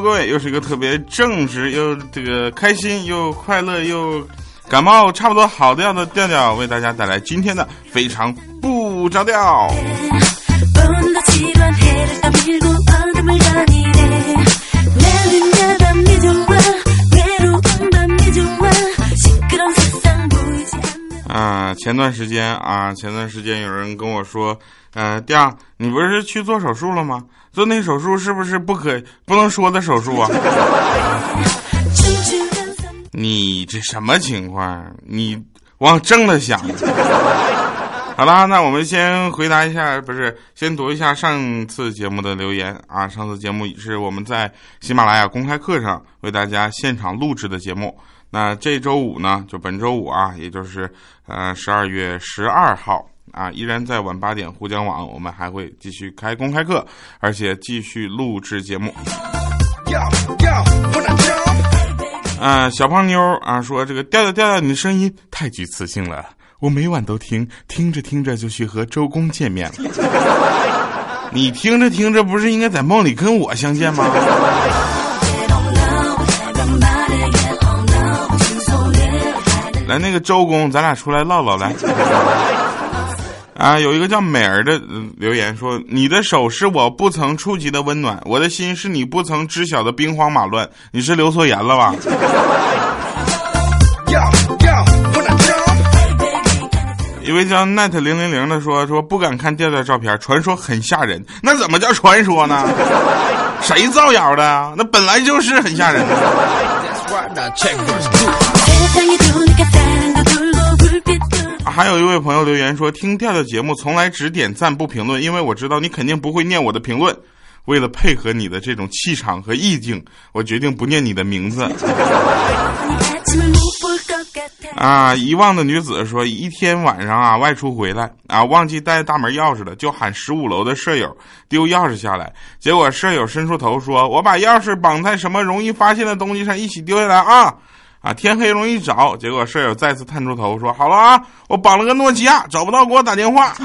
各位，又是一个特别正直又这个开心又快乐又感冒差不多好的样的调调，为大家带来今天的非常不着调。前段时间啊，前段时间有人跟我说，呃，调，你不是去做手术了吗？做那手术是不是不可不能说的手术啊？你这什么情况？你往正了想。好啦，那我们先回答一下，不是先读一下上次节目的留言啊。上次节目是我们在喜马拉雅公开课上为大家现场录制的节目。那这周五呢，就本周五啊，也就是呃十二月十二号啊，依然在晚八点沪江网，我们还会继续开公开课，而且继续录制节目。啊，小胖妞啊说这个调调调调，你的声音太具磁性了，我每晚都听，听着听着就去和周公见面了。你听着听着，不是应该在梦里跟我相见吗？来，那个周公，咱俩出来唠唠来。啊，有一个叫美儿的留言说：“你的手是我不曾触及的温暖，我的心是你不曾知晓的兵荒马乱。你是留错言了吧？”一位叫 net 零零零的说：“说不敢看调调照片，传说很吓人。那怎么叫传说呢？谁造谣的？那本来就是很吓人的。”还有一位朋友留言说：“听调调节目从来只点赞不评论，因为我知道你肯定不会念我的评论。为了配合你的这种气场和意境，我决定不念你的名字。”啊！遗忘的女子说：“一天晚上啊，外出回来啊，忘记带大门钥匙了，就喊十五楼的舍友丢钥匙下来。结果舍友伸出头说：‘我把钥匙绑在什么容易发现的东西上，一起丢下来啊！’啊，天黑容易找。结果舍友再次探出头说：‘好了啊，我绑了个诺基亚，找不到给我打电话。’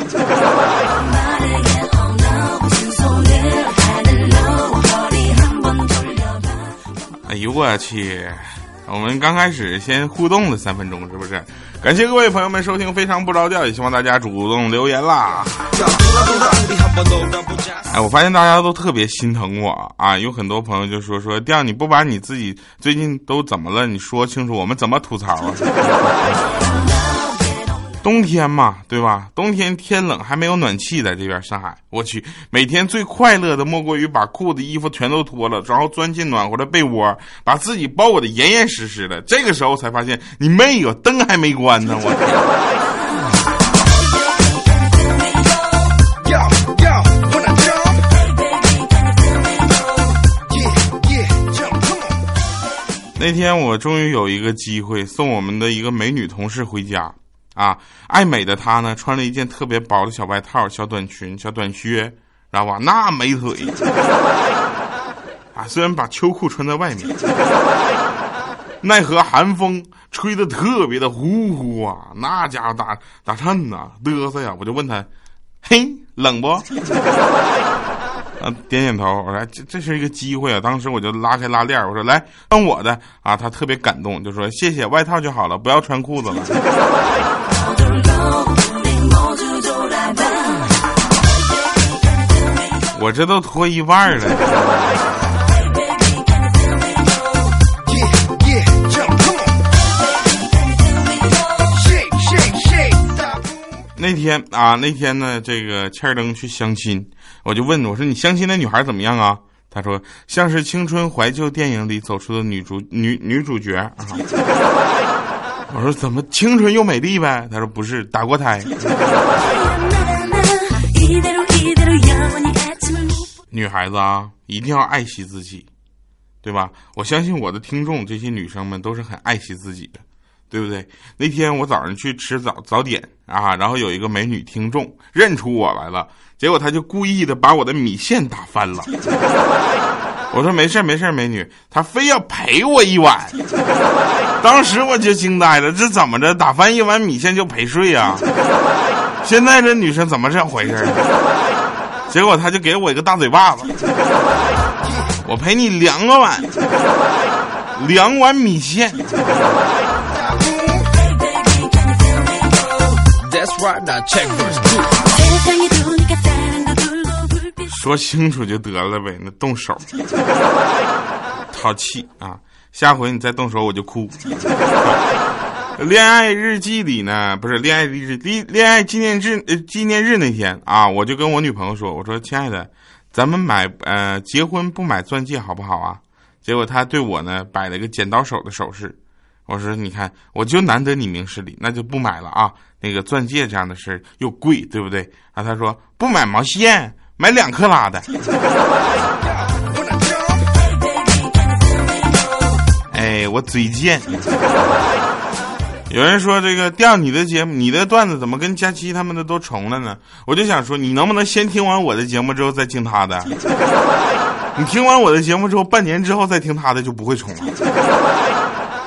哎呦我去！”我们刚开始先互动了三分钟，是不是？感谢各位朋友们收听《非常不着调》，也希望大家主动留言啦。哎，我发现大家都特别心疼我啊！有很多朋友就说说调，你不把你自己最近都怎么了？你说清楚，我们怎么吐槽啊？冬天嘛，对吧？冬天天冷还没有暖气，在这边上海，我去，每天最快乐的莫过于把裤子、衣服全都脱了，然后钻进暖和的被窝，把自己包裹的严严实实的。这个时候才发现，你妹哟，灯还没关呢！我那天我终于有一个机会送我们的一个美女同事回家。啊，爱美的她呢，穿了一件特别薄的小外套、小短裙、小短靴，知道吧？那美腿啊，虽然把秋裤穿在外面，奈何寒风吹得特别的呼呼啊，那家伙打打颤呐，嘚瑟呀！我就问他，嘿，冷不？啊，点点头。我说这这是一个机会啊！当时我就拉开拉链，我说来穿我的啊！他特别感动，就说谢谢，外套就好了，不要穿裤子了。我这都脱一半了。那天啊，那天呢，这个欠儿登去相亲，我就问我说：“你相亲那女孩怎么样啊？”他说：“像是青春怀旧电影里走出的女主女女主角啊。”我说怎么青春又美丽呗？他说不是，打过胎。女孩子啊，一定要爱惜自己，对吧？我相信我的听众这些女生们都是很爱惜自己的，对不对？那天我早上去吃早早点啊，然后有一个美女听众认出我来了，结果她就故意的把我的米线打翻了。我说没事没事美女，她非要赔我一碗。当时我就惊呆了，这怎么着？打翻一碗米线就陪睡呀？现在这女生怎么这样回事？结果他就给我一个大嘴巴子，我陪你两个碗，两碗米线。说清楚就得了呗，那动手，淘气啊！下回你再动手我就哭。恋爱日记里呢，不是恋爱日恋恋爱纪念日呃纪念日那天啊，我就跟我女朋友说，我说亲爱的，咱们买呃结婚不买钻戒好不好啊？结果她对我呢摆了个剪刀手的手势，我说你看我就难得你明事理，那就不买了啊。那个钻戒这样的事又贵，对不对？啊，她说不买毛线，买两克拉的。哎，我嘴贱。有人说这个调你的节目，你的段子怎么跟佳期他们的都重了呢？我就想说，你能不能先听完我的节目之后再听他的？你听完我的节目之后，半年之后再听他的就不会重了，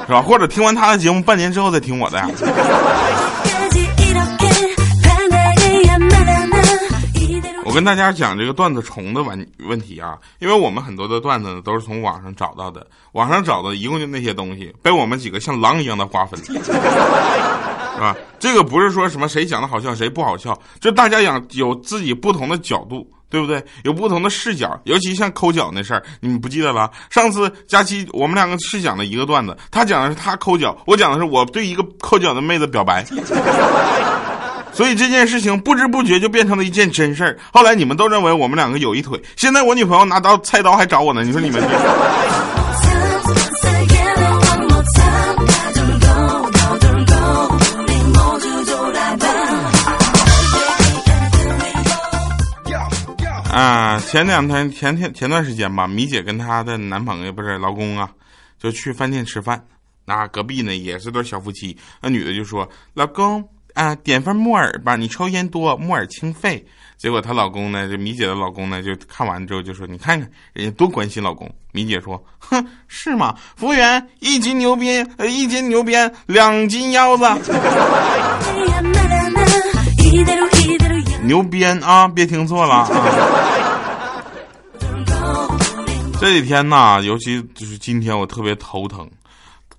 是吧？或者听完他的节目，半年之后再听我的呀？我跟大家讲这个段子重的问问题啊，因为我们很多的段子呢都是从网上找到的，网上找的一共就那些东西，被我们几个像狼一样的划分，是吧？这个不是说什么谁讲的好笑谁不好笑，就大家讲有自己不同的角度，对不对？有不同的视角，尤其像抠脚那事儿，你们不记得了？上次佳期我们两个是讲的一个段子，他讲的是他抠脚，我讲的是我对一个抠脚的妹子表白。所以这件事情不知不觉就变成了一件真事儿。后来你们都认为我们两个有一腿，现在我女朋友拿刀菜刀还找我呢。你说你们？啊，前两天前天前段时间吧，米姐跟她的男朋友不是老公啊，就去饭店吃饭。那隔壁呢也是对小夫妻，那女的就说：“老公。”啊，点份木耳吧，你抽烟多，木耳清肺。结果她老公呢，就米姐的老公呢，就看完之后就说：“你看看人家多关心老公。”米姐说：“哼，是吗？服务员，一斤牛鞭，呃，一斤牛鞭，两斤腰子。牛鞭啊，别听错了。这几天呢，尤其就是今天，我特别头疼，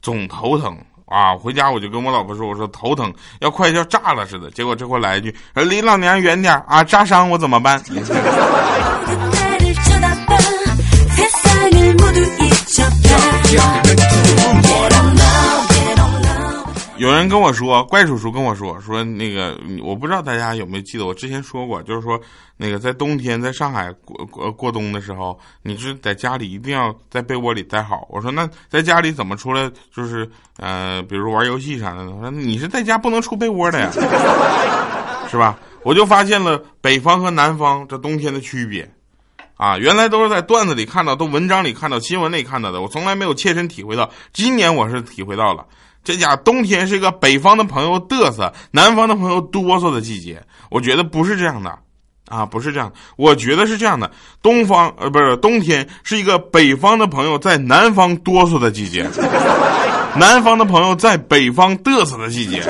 总头疼。啊！回家我就跟我老婆说：“我说头疼，要快要炸了似的。”结果这会来一句：“离老娘远点啊！炸伤我怎么办？” 有人跟我说，怪叔叔跟我说说那个，我不知道大家有没有记得，我之前说过，就是说那个在冬天在上海过过过冬的时候，你是在家里一定要在被窝里待好。我说那在家里怎么出来？就是呃，比如玩游戏啥的。我说你是在家不能出被窝的呀，是吧？我就发现了北方和南方这冬天的区别，啊，原来都是在段子里看到，都文章里看到，新闻里看到的，我从来没有切身体会到。今年我是体会到了。这家冬天是一个北方的朋友嘚瑟，南方的朋友哆嗦的季节。我觉得不是这样的，啊，不是这样。我觉得是这样的，东方呃不是冬天是一个北方的朋友在南方哆嗦的季节，南方的朋友在北方嘚瑟的季节。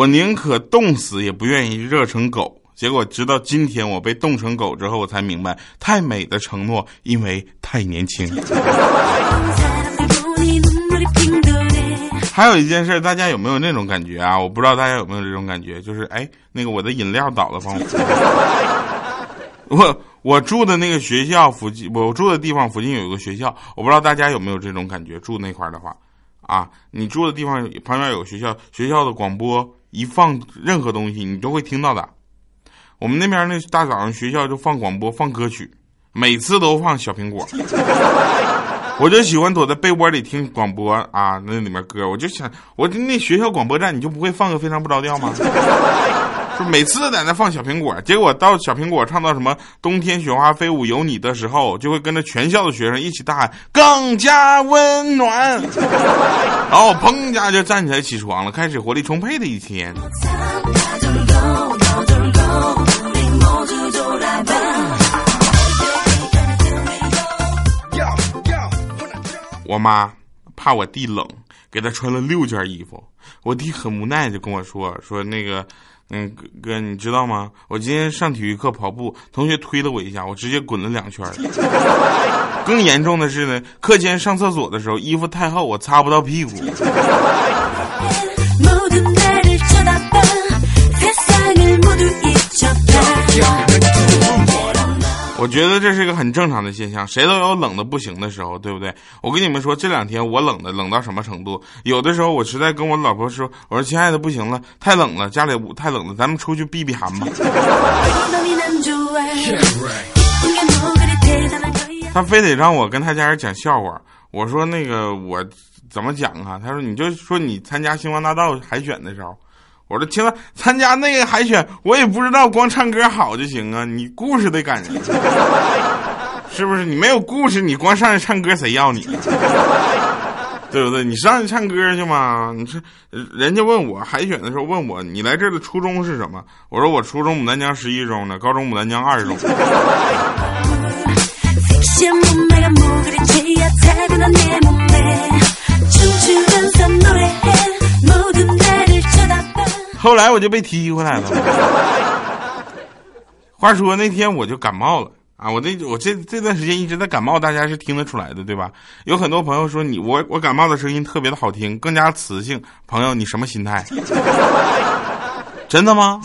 我宁可冻死，也不愿意热成狗。结果直到今天，我被冻成狗之后，我才明白，太美的承诺，因为太年轻。还有一件事，大家有没有那种感觉啊？我不知道大家有没有这种感觉，就是哎，那个我的饮料倒了，帮我。我我住的那个学校附近，我住的地方附近有一个学校，我不知道大家有没有这种感觉。住那块的话，啊，你住的地方旁边有学校，学校的广播。一放任何东西，你都会听到的。我们那边那大早上学校就放广播放歌曲，每次都放小苹果。我就喜欢躲在被窝里听广播啊，那里面歌，我就想，我那学校广播站你就不会放个非常不着调吗？就每次在那放小苹果，结果到小苹果唱到什么“冬天雪花飞舞有你”的时候，就会跟着全校的学生一起大喊“更加温暖 ”，然后砰一下就站起来起床了，开始活力充沛的一天。我妈怕我弟冷，给他穿了六件衣服。我弟很无奈，就跟我说：“说那个，嗯，哥，你知道吗？我今天上体育课跑步，同学推了我一下，我直接滚了两圈。更严重的是呢，课间上厕所的时候，衣服太厚，我擦不到屁股。”我觉得这是一个很正常的现象，谁都有冷的不行的时候，对不对？我跟你们说，这两天我冷的冷到什么程度？有的时候我实在跟我老婆说：“我说亲爱的，不行了，太冷了，家里太冷了，咱们出去避避寒吧。”他非得让我跟他家人讲笑话。我说那个我怎么讲啊？他说你就说你参加星光大道海选的时候。我说听了，参加那个海选，我也不知道光唱歌好就行啊，你故事得感人，是不是？你没有故事，你光上去唱歌，谁要你？对不对？你上去唱歌去嘛？你说，人家问我海选的时候问我，你来这儿的初中是什么？我说我初中牡丹江十一中的，高中牡丹江二中。后来我就被踢回来了。话说那天我就感冒了啊！我这我这这段时间一直在感冒，大家是听得出来的，对吧？有很多朋友说你我我感冒的声音特别的好听，更加磁性。朋友，你什么心态？真的吗？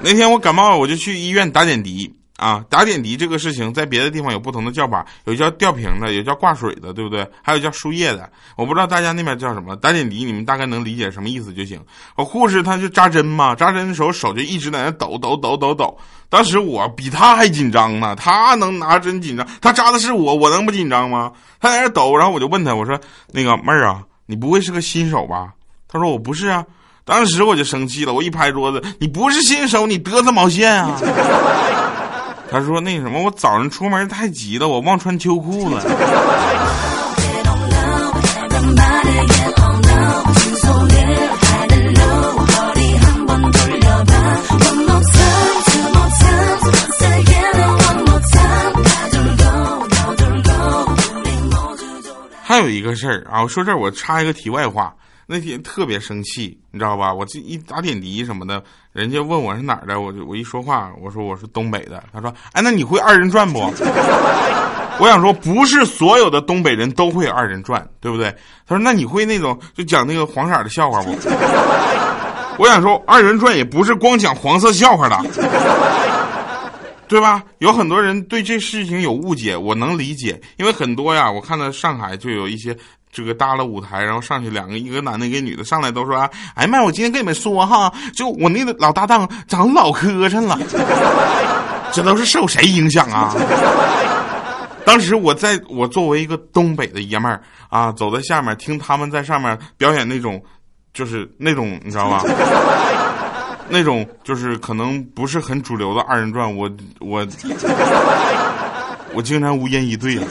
那天我感冒，我就去医院打点滴。啊，打点滴这个事情，在别的地方有不同的叫法，有叫吊瓶的，有叫挂水的，对不对？还有叫输液的，我不知道大家那边叫什么。打点滴，你们大概能理解什么意思就行。我护士他就扎针嘛，扎针的时候手就一直在那抖抖抖抖抖。当时我比他还紧张呢，他能拿针紧张，他扎的是我，我能不紧张吗？他在那抖，然后我就问他，我说那个妹儿啊，你不会是个新手吧？他说我不是啊。当时我就生气了，我一拍桌子，你不是新手，你嘚瑟毛线啊？他说：“那什么，我早上出门太急了，我忘穿秋裤了。”还有一个事儿啊，我说这儿我插一个题外话。那天特别生气，你知道吧？我这一打点滴什么的，人家问我是哪儿的，我就我一说话，我说我是东北的。他说：“哎，那你会二人转不？” 我想说，不是所有的东北人都会二人转，对不对？他说：“那你会那种就讲那个黄色的笑话不？” 我想说，二人转也不是光讲黄色笑话的，对吧？有很多人对这事情有误解，我能理解，因为很多呀，我看到上海就有一些。这个搭了舞台，然后上去两个，一个男的，一个女的，上来都说：“啊哎妈，我今天跟你们说哈，就我那个老搭档长老磕碜了，这都是受谁影响啊？”当时我在我作为一个东北的爷们儿啊，走在下面听他们在上面表演那种，就是那种你知道吧？那种就是可能不是很主流的二人转，我我我竟然无言以对了。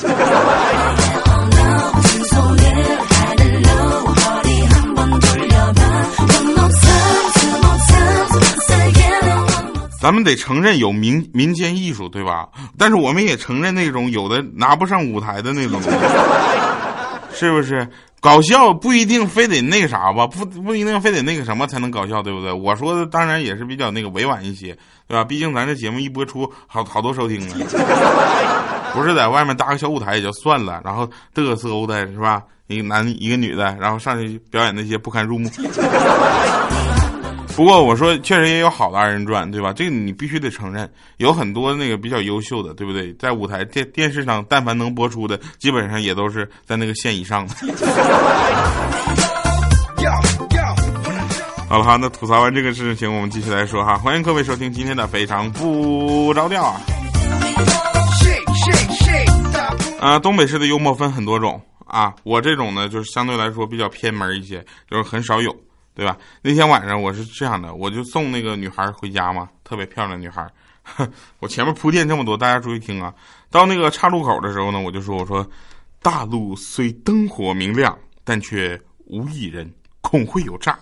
咱们得承认有民民间艺术，对吧？但是我们也承认那种有的拿不上舞台的那种，是不是？搞笑不一定非得那个啥吧，不不一定非得那个什么才能搞笑，对不对？我说的当然也是比较那个委婉一些，对吧？毕竟咱这节目一播出，好好多收听呢，不是在外面搭个小舞台也就算了，然后嘚瑟欧的是吧？一个男一个女的，然后上去表演那些不堪入目。不过我说，确实也有好的二人转，对吧？这个你必须得承认，有很多那个比较优秀的，对不对？在舞台电电视上，但凡能播出的，基本上也都是在那个线以上的。好了哈，那吐槽完这个事情，我们继续来说哈。欢迎各位收听今天的非常不着调啊。啊，东北式的幽默分很多种啊，我这种呢，就是相对来说比较偏门一些，就是很少有。对吧？那天晚上我是这样的，我就送那个女孩回家嘛，特别漂亮女孩。我前面铺垫这么多，大家注意听啊。到那个岔路口的时候呢，我就说：“我说，大路虽灯火明亮，但却无一人，恐会有诈。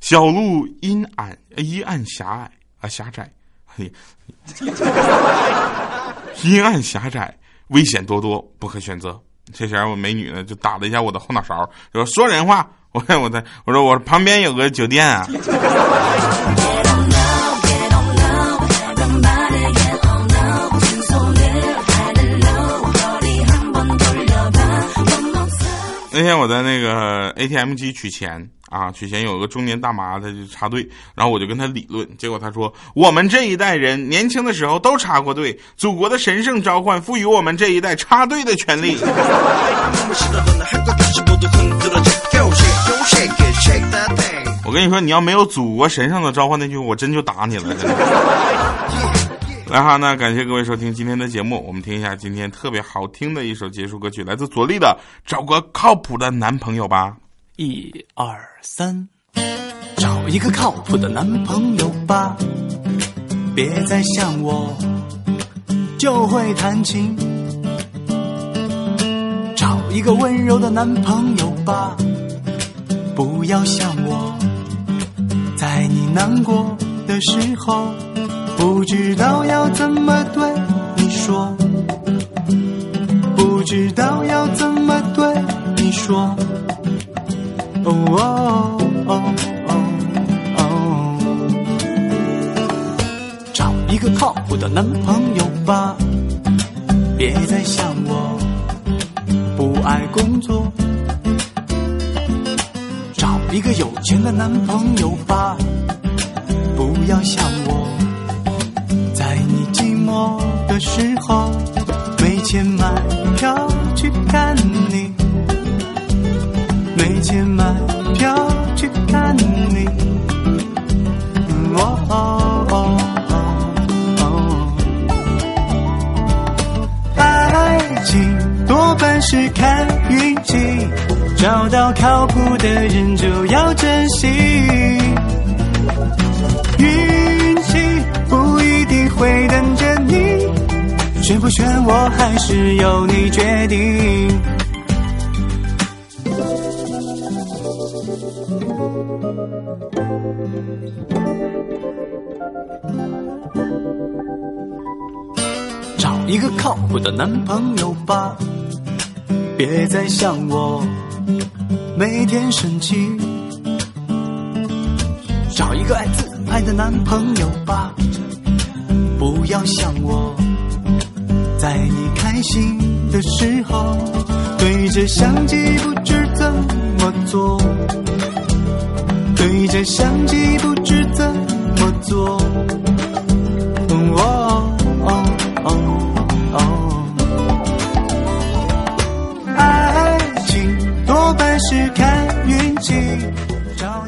小路阴暗，阴暗狭隘啊，狭窄，嘿，阴暗狭窄，危险多多，不可选择。”这前我美女呢，就打了一下我的后脑勺，说：“说人话。”我看我在，我说我旁边有个酒店啊。那天我在那个 ATM 机取钱啊，取钱有个中年大妈，她就插队，然后我就跟她理论，结果她说：“我们这一代人年轻的时候都插过队，祖国的神圣召唤赋予我们这一代插队的权利。”我跟你说，你要没有祖国神圣的召唤那句，我真就打你了。来哈，那感谢各位收听今天的节目。我们听一下今天特别好听的一首结束歌曲，来自左立的《找个靠谱的男朋友》吧。一二三，找一个靠谱的男朋友吧，别再想我就会弹琴。找一个温柔的男朋友吧，不要想我，在你难过的时候。不知道要怎么对你说，不知道要怎么对你说。哦哦哦哦哦，找一个靠谱的男朋友吧，别再想我不爱工作。找一个有钱的男朋友吧，不要想我。在你寂寞的时候，没钱买票去看你，没钱买票去看你。哦哦哦哦，爱情多半是看运气，找到靠谱的人就要珍惜。运气不一定会等着你。选不选我还是由你决定。找一个靠谱的男朋友吧，别再想我每天生气。找一个爱自拍的男朋友吧，不要想我。在你开心的时候，对着相机不知怎么做，相机不知怎么做。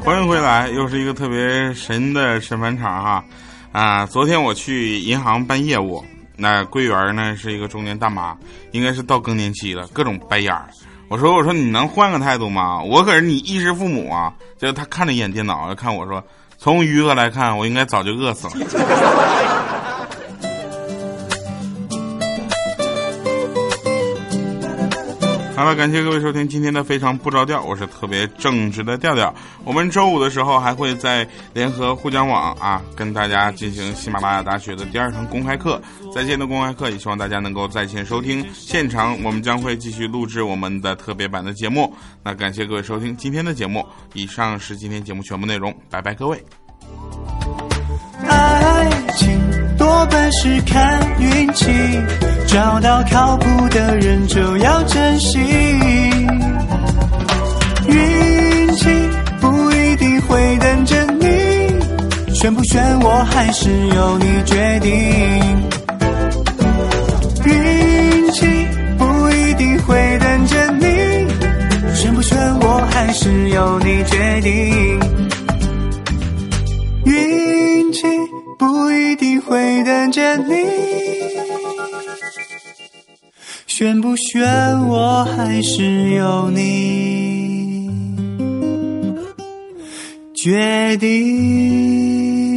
欢迎回来，又是一个特别神的审判场哈啊！昨天我去银行办业务。那柜员呢是一个中年大妈，应该是到更年期了，各种白眼儿。我说：“我说你能换个态度吗？我可是你衣食父母啊！”就他看了一眼电脑，看我说：“从余额来看，我应该早就饿死了。”好了，感谢各位收听今天的非常不着调，我是特别正直的调调。我们周五的时候还会在联合互讲网啊，跟大家进行喜马拉雅大学的第二堂公开课，在线的公开课，也希望大家能够在线收听。现场我们将会继续录制我们的特别版的节目。那感谢各位收听今天的节目，以上是今天节目全部内容，拜拜各位。爱情多半是看运气，找到靠谱的人就要珍惜。运气不一定会等着你，选不选我还是由你决定。运气不一定会等着你，选不选我还是由你决定。会等着你，选不选我还是由你决定。